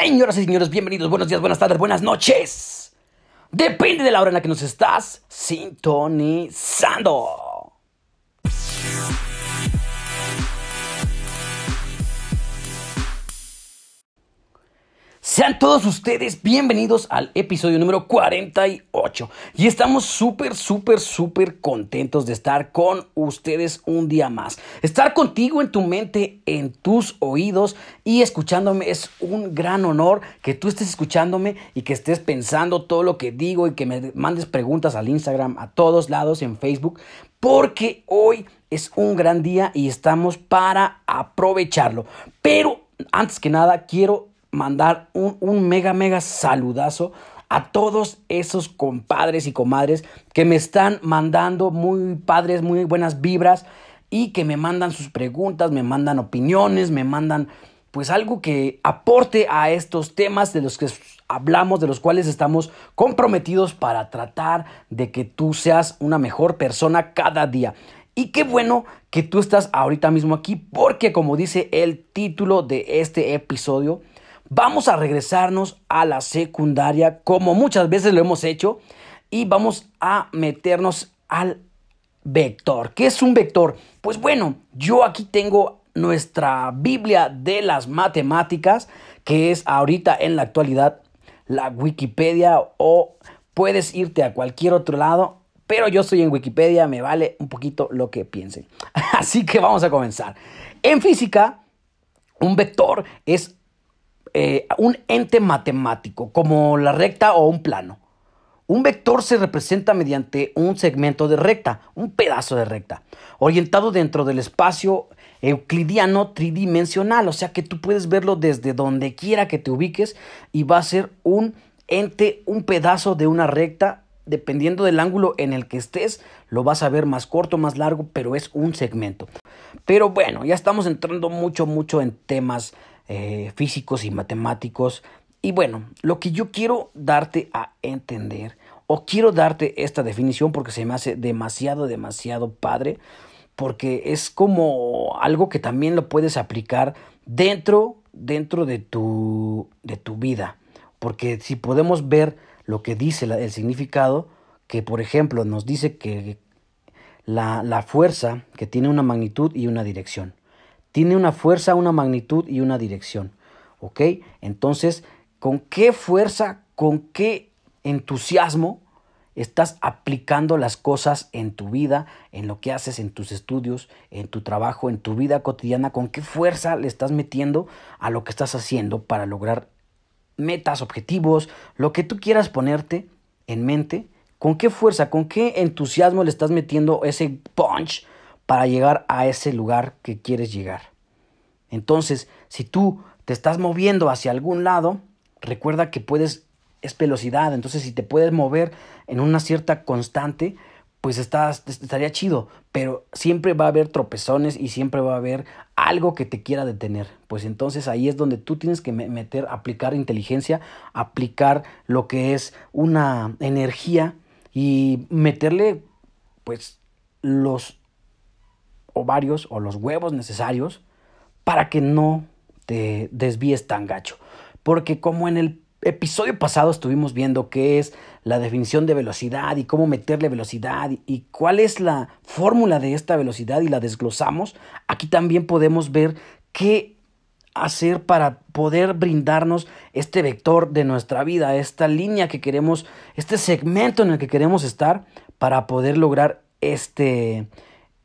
Señoras y señores, bienvenidos, buenos días, buenas tardes, buenas noches. Depende de la hora en la que nos estás sintonizando. Sean todos ustedes bienvenidos al episodio número 48. Y estamos súper, súper, súper contentos de estar con ustedes un día más. Estar contigo en tu mente, en tus oídos y escuchándome es un gran honor que tú estés escuchándome y que estés pensando todo lo que digo y que me mandes preguntas al Instagram, a todos lados, en Facebook, porque hoy es un gran día y estamos para aprovecharlo. Pero antes que nada, quiero mandar un, mega, mega saludazo a todos esos compadres y comadres que me están mandando muy padres, muy buenas vibras y que me mandan sus preguntas, me mandan opiniones, me mandan pues algo que aporte a estos temas de los que hablamos, de los cuales estamos comprometidos para tratar de que tú seas una mejor persona cada día. Y qué bueno que tú estás ahorita mismo aquí porque como dice el título de este episodio, Vamos a regresarnos a la secundaria como muchas veces lo hemos hecho y vamos a meternos al vector. ¿Qué es un vector? Pues bueno, yo aquí tengo nuestra Biblia de las matemáticas, que es ahorita en la actualidad la Wikipedia o puedes irte a cualquier otro lado, pero yo estoy en Wikipedia, me vale un poquito lo que piensen. Así que vamos a comenzar. En física, un vector es eh, un ente matemático, como la recta o un plano. Un vector se representa mediante un segmento de recta, un pedazo de recta, orientado dentro del espacio euclidiano tridimensional, o sea que tú puedes verlo desde donde quiera que te ubiques y va a ser un ente, un pedazo de una recta, dependiendo del ángulo en el que estés, lo vas a ver más corto, más largo, pero es un segmento. Pero bueno, ya estamos entrando mucho, mucho en temas eh, físicos y matemáticos. Y bueno, lo que yo quiero darte a entender, o quiero darte esta definición porque se me hace demasiado, demasiado padre, porque es como algo que también lo puedes aplicar dentro, dentro de tu, de tu vida. Porque si podemos ver lo que dice el significado, que por ejemplo nos dice que la, la fuerza que tiene una magnitud y una dirección. Tiene una fuerza, una magnitud y una dirección. ¿Ok? Entonces, ¿con qué fuerza, con qué entusiasmo estás aplicando las cosas en tu vida, en lo que haces, en tus estudios, en tu trabajo, en tu vida cotidiana? ¿Con qué fuerza le estás metiendo a lo que estás haciendo para lograr metas, objetivos, lo que tú quieras ponerte en mente? ¿Con qué fuerza, con qué entusiasmo le estás metiendo ese punch para llegar a ese lugar que quieres llegar. Entonces, si tú te estás moviendo hacia algún lado, recuerda que puedes, es velocidad, entonces si te puedes mover en una cierta constante, pues estás, estaría chido, pero siempre va a haber tropezones y siempre va a haber algo que te quiera detener. Pues entonces ahí es donde tú tienes que meter, aplicar inteligencia, aplicar lo que es una energía y meterle pues los ovarios o los huevos necesarios para que no te desvíes tan gacho. Porque como en el episodio pasado estuvimos viendo qué es la definición de velocidad y cómo meterle velocidad y cuál es la fórmula de esta velocidad y la desglosamos, aquí también podemos ver qué hacer para poder brindarnos este vector de nuestra vida, esta línea que queremos, este segmento en el que queremos estar para poder lograr este,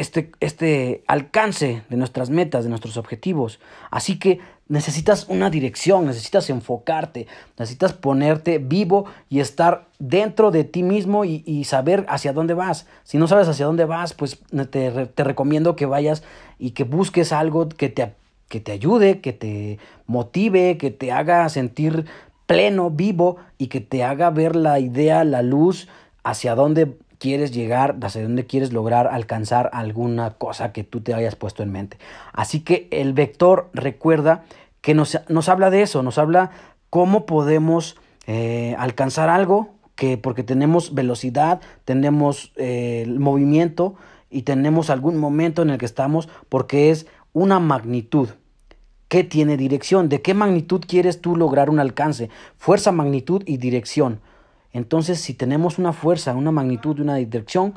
este, este alcance de nuestras metas, de nuestros objetivos. Así que necesitas una dirección, necesitas enfocarte, necesitas ponerte vivo y estar dentro de ti mismo y, saber hacia dónde vas. Si no sabes hacia dónde vas, pues te, te recomiendo que vayas y que busques algo que te, que te ayude, que te motive, que te haga sentir pleno, vivo y que te haga ver la idea, la luz, hacia dónde quieres llegar, hacia dónde quieres lograr alcanzar alguna cosa que tú te hayas puesto en mente. Así que el vector recuerda que nos, nos habla de eso, nos habla cómo podemos eh, alcanzar algo, que porque tenemos velocidad, tenemos eh, movimiento y tenemos algún momento en el que estamos, porque es una magnitud. ¿Qué tiene dirección? ¿De qué magnitud quieres tú lograr un alcance? Fuerza, magnitud y dirección. Entonces, si tenemos una fuerza, una magnitud una dirección,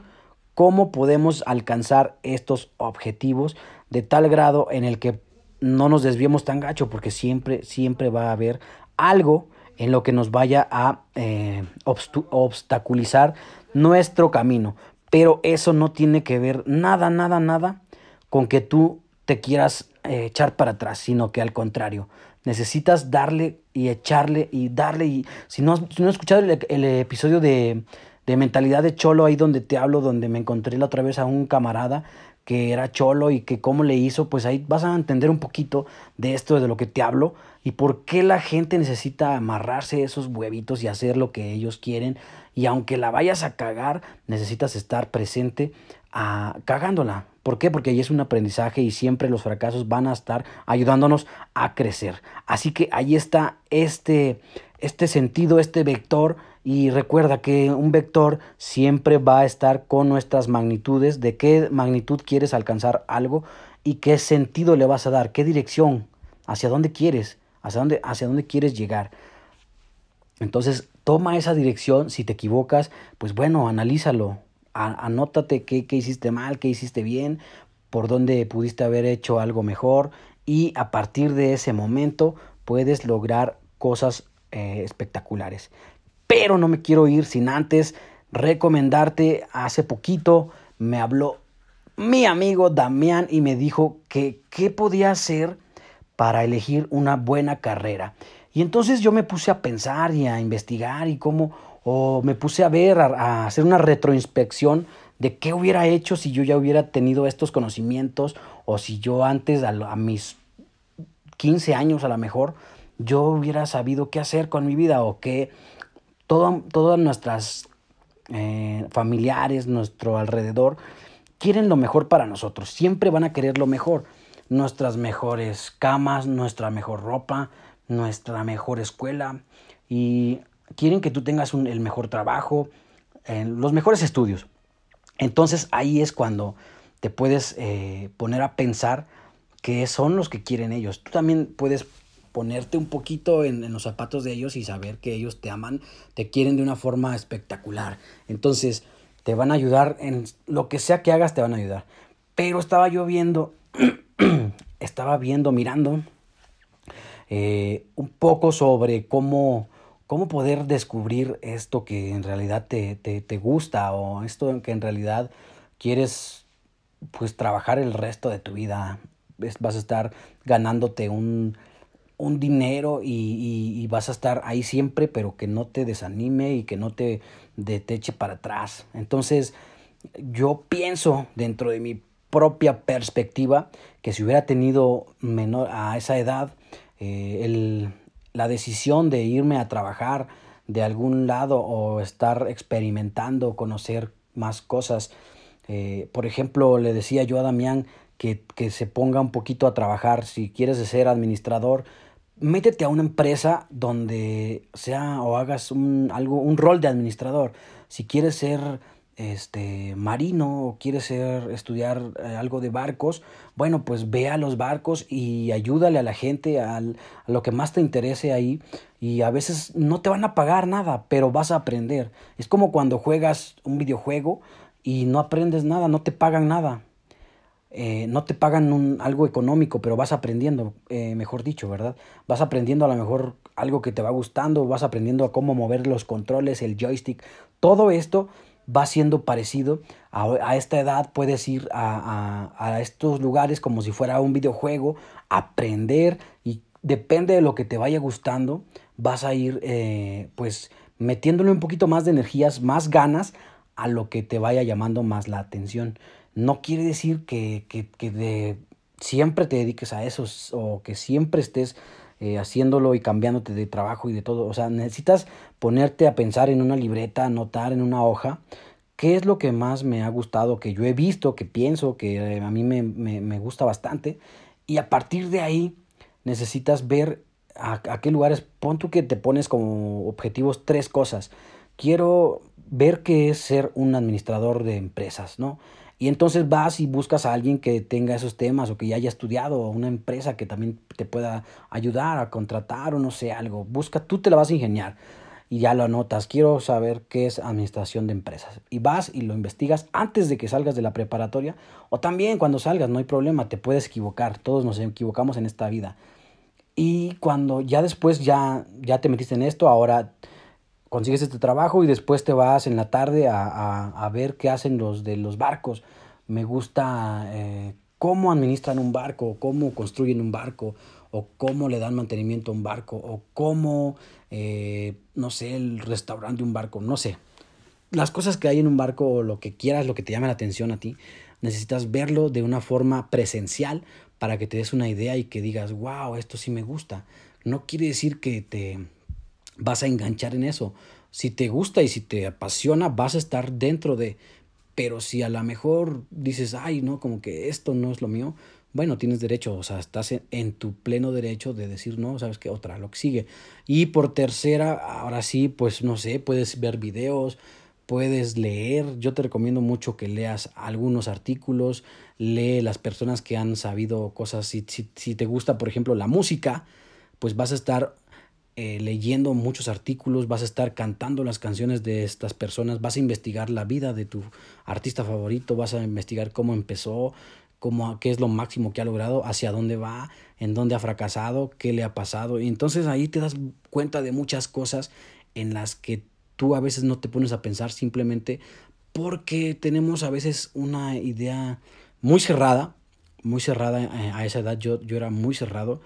¿cómo podemos alcanzar estos objetivos de tal grado en el que no nos desviemos tan gacho? Porque siempre, siempre va a haber algo en lo que nos vaya a eh, obstaculizar nuestro camino. Pero eso no tiene que ver nada, nada, nada con que tú te quieras eh, echar para atrás, sino que al contrario, necesitas darle y echarle y darle. Y si no, si no has escuchado el, episodio de, de, mentalidad de cholo, ahí donde te hablo, donde me encontré la otra vez a un camarada que era cholo y que cómo le hizo, pues ahí vas a entender un poquito de esto, de lo que te hablo y por qué la gente necesita amarrarse esos huevitos y hacer lo que ellos quieren. Y aunque la vayas a cagar, necesitas estar presente a, cagándola. ¿Por qué? Porque ahí es un aprendizaje y siempre los fracasos van a estar ayudándonos a crecer. Así que ahí está este, este sentido, este vector. Y recuerda que un vector siempre va a estar con nuestras magnitudes, de qué magnitud quieres alcanzar algo y qué sentido le vas a dar, qué dirección, hacia dónde quieres, hacia dónde, hacia dónde quieres llegar. Entonces, toma esa dirección, si te equivocas, pues bueno, analízalo, anótate qué, hiciste mal, qué hiciste bien, por dónde pudiste haber hecho algo mejor y a partir de ese momento puedes lograr cosas eh, espectaculares. Pero no me quiero ir sin antes recomendarte, hace poquito me habló mi amigo Damián y me dijo que qué podía hacer para elegir una buena carrera. Y entonces yo me puse a pensar y a investigar y cómo o me puse a ver, a, hacer una retroinspección de qué hubiera hecho si yo ya hubiera tenido estos conocimientos o si yo antes, a, mis 15 años a lo mejor, yo hubiera sabido qué hacer con mi vida o que todas nuestras eh, familiares, nuestro alrededor, quieren lo mejor para nosotros, siempre van a querer lo mejor, nuestras mejores camas, nuestra mejor ropa, nuestra mejor escuela y quieren que tú tengas el mejor trabajo, los mejores estudios. Entonces ahí es cuando te puedes eh, poner a pensar qué son los que quieren ellos. Tú también puedes ponerte un poquito en, en, los zapatos de ellos y saber que ellos te aman, te quieren de una forma espectacular. Entonces te van a ayudar en lo que sea que hagas, te van a ayudar. Pero estaba yo viendo, estaba viendo, mirando eh, un poco sobre cómo cómo poder descubrir esto que en realidad te, te, te gusta o esto que en realidad quieres pues trabajar el resto de tu vida. Vas a estar ganándote un, un dinero y, y, vas a estar ahí siempre, pero que no te desanime y que no te, de, eche para atrás. Entonces, yo pienso dentro de mi propia perspectiva que si hubiera tenido menor a esa edad, eh, el, la decisión de irme a trabajar de algún lado o estar experimentando, conocer más cosas. Eh, por ejemplo, le decía yo a Damián que, que, se ponga un poquito a trabajar. Si quieres ser administrador, métete a una empresa donde sea o hagas un, algo, un rol de administrador. Si quieres ser este marino o quieres ser, estudiar eh, algo de barcos, bueno, pues ve a los barcos y ayúdale a la gente a lo que más te interese ahí y a veces no te van a pagar nada, pero vas a aprender. Es como cuando juegas un videojuego y no aprendes nada, no te pagan nada. Eh, no te pagan un, algo económico, pero vas aprendiendo, eh, mejor dicho, ¿verdad? Vas aprendiendo a lo mejor algo que te va gustando, vas aprendiendo a cómo mover los controles, el joystick, todo esto va siendo parecido. A, esta edad puedes ir a, a, estos lugares como si fuera un videojuego, aprender y depende de lo que te vaya gustando, vas a ir eh, pues metiéndole un poquito más de energías, más ganas a lo que te vaya llamando más la atención. No quiere decir que, que, que de, siempre te dediques a eso o que siempre estés eh, haciéndolo y cambiándote de trabajo y de todo. O sea, necesitas ponerte a pensar en una libreta, anotar en una hoja qué es lo que más me ha gustado, que yo he visto, que pienso, que eh, a mí me, me, me, gusta bastante. Y a partir de ahí necesitas ver a, a qué lugares, pon tú que te pones como objetivos tres cosas. Quiero ver qué es ser un administrador de empresas, ¿no? Y entonces vas y buscas a alguien que tenga esos temas o que ya haya estudiado, o una empresa que también te pueda ayudar a contratar o no sé, algo. Busca, tú te la vas a ingeniar y ya lo anotas. Quiero saber qué es administración de empresas. Y vas y lo investigas antes de que salgas de la preparatoria o también cuando salgas, no hay problema, te puedes equivocar. Todos nos equivocamos en esta vida. Y cuando ya después ya, ya te metiste en esto, ahora consigues este trabajo y después te vas en la tarde a, ver qué hacen los de los barcos. Me gusta eh, cómo administran un barco, cómo construyen un barco, o cómo le dan mantenimiento a un barco, o cómo, eh, no sé, el restaurante de un barco, no sé. Las cosas que hay en un barco, o lo que quieras, lo que te llame la atención a ti, necesitas verlo de una forma presencial para que te des una idea y que digas, wow, esto sí me gusta. No quiere decir que te vas a enganchar en eso. Si te gusta y si te apasiona, vas a estar dentro de... Pero si a lo mejor dices, ay, no, como que esto no es lo mío, bueno, tienes derecho, o sea, estás en, tu pleno derecho de decir, no, sabes que otra, lo que sigue. Y por tercera, ahora sí, pues no sé, puedes ver videos, puedes leer. Yo te recomiendo mucho que leas algunos artículos, lee las personas que han sabido cosas. Si, si, si te gusta, por ejemplo, la música, pues vas a estar eh, leyendo muchos artículos, vas a estar cantando las canciones de estas personas, vas a investigar la vida de tu artista favorito, vas a investigar cómo empezó, cómo, qué es lo máximo que ha logrado, hacia dónde va, en dónde ha fracasado, qué le ha pasado. Y entonces ahí te das cuenta de muchas cosas en las que tú a veces no te pones a pensar simplemente porque tenemos a veces una idea muy cerrada, muy cerrada eh, a esa edad, yo, yo era muy cerrado.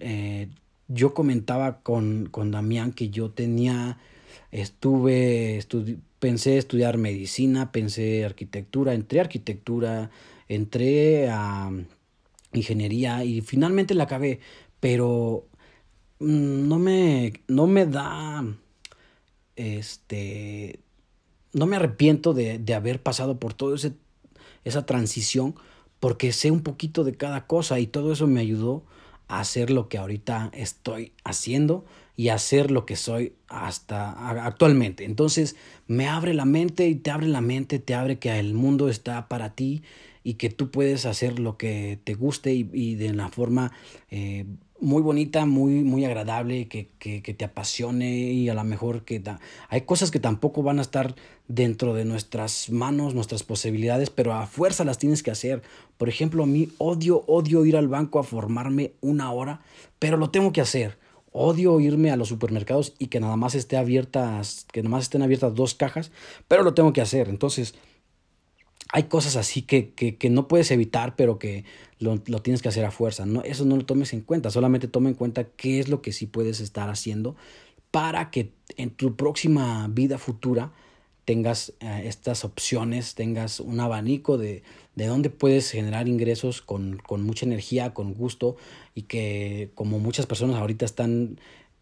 Eh, yo comentaba con, con Damián que yo tenía, estuve, pensé estudiar medicina, pensé arquitectura, entré arquitectura, entré a ingeniería y finalmente la acabé, pero mm, no me, no me da, este, no me arrepiento de, de haber pasado por toda esa transición porque sé un poquito de cada cosa y todo eso me ayudó hacer lo que ahorita estoy haciendo y hacer lo que soy hasta actualmente. Entonces me abre la mente y te abre la mente, te abre que el mundo está para ti y que tú puedes hacer lo que te guste y, de una forma eh, muy bonita, muy, muy agradable, que, que, que, te apasione y a lo mejor que hay cosas que tampoco van a estar dentro de nuestras manos, nuestras posibilidades, pero a fuerza las tienes que hacer. Por ejemplo, a mí odio, odio ir al banco a formarme una hora, pero lo tengo que hacer. Odio irme a los supermercados y que nada más esté abiertas, que nada más estén abiertas dos cajas, pero lo tengo que hacer. Entonces, hay cosas así que, que, que, no puedes evitar, pero que lo, lo, tienes que hacer a fuerza. No, eso no lo tomes en cuenta, solamente toma en cuenta qué es lo que sí puedes estar haciendo para que en tu próxima vida futura tengas eh, estas opciones, tengas un abanico de, de dónde puedes generar ingresos con, con mucha energía, con gusto y que como muchas personas ahorita están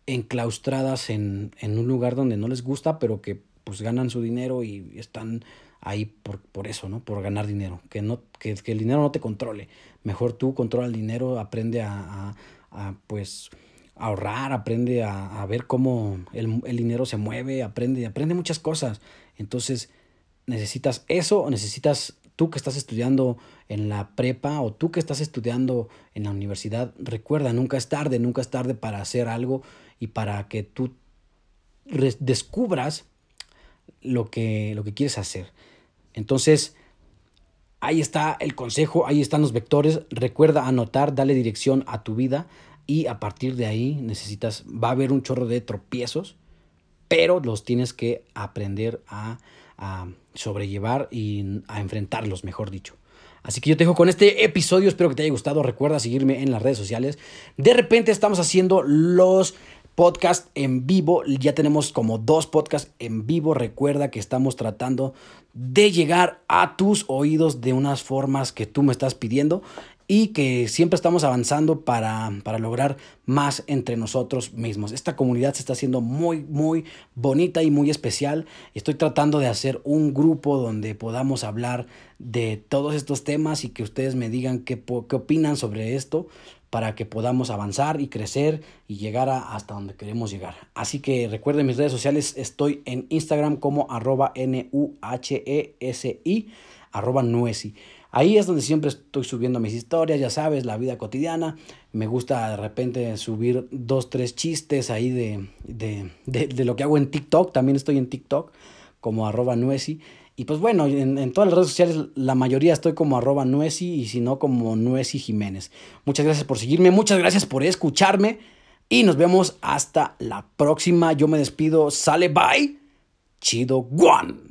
enclaustradas en, en un lugar donde no les gusta, pero que pues ganan su dinero y están ahí por, por eso, ¿no? Por ganar dinero, que, no, que, que, el dinero no te controle. Mejor tú controla el dinero, aprende a, a, a pues ahorrar, aprende a, a ver cómo el, el, dinero se mueve, aprende, aprende muchas cosas. Entonces, necesitas eso o necesitas tú que estás estudiando en la prepa o tú que estás estudiando en la universidad, recuerda, nunca es tarde, nunca es tarde para hacer algo y para que tú descubras lo que, lo que quieres hacer. Entonces, ahí está el consejo, ahí están los vectores. Recuerda anotar, dale dirección a tu vida y a partir de ahí necesitas, va a haber un chorro de tropiezos, pero los tienes que aprender a, a sobrellevar y a enfrentarlos, mejor dicho. Así que yo te dejo con este episodio, espero que te haya gustado. Recuerda seguirme en las redes sociales. De repente estamos haciendo los podcast en vivo. Ya tenemos como dos podcasts en vivo. Recuerda que estamos tratando de llegar a tus oídos de unas formas que tú me estás pidiendo. y que siempre estamos avanzando para, para, lograr más entre nosotros mismos. Esta comunidad se está haciendo muy, muy bonita y muy especial. Estoy tratando de hacer un grupo donde podamos hablar de todos estos temas y que ustedes me digan qué, qué opinan sobre esto para que podamos avanzar y crecer y llegar a hasta donde queremos llegar. Así que recuerden mis redes sociales, estoy en Instagram como arroba N-U-H-E-S-I, arroba Nuesi. Ahí es donde siempre estoy subiendo mis historias, ya sabes, la vida cotidiana. Me gusta de repente subir dos, tres chistes ahí de, de, de, de lo que hago en TikTok. También estoy en TikTok como arroba Nuesi. Y pues bueno, en, en, todas las redes sociales la mayoría estoy como arroba Nuesi y si no como Nuesi Jiménez. Muchas gracias por seguirme, muchas gracias por escucharme y nos vemos hasta la próxima. Yo me despido, sale bye, chido one.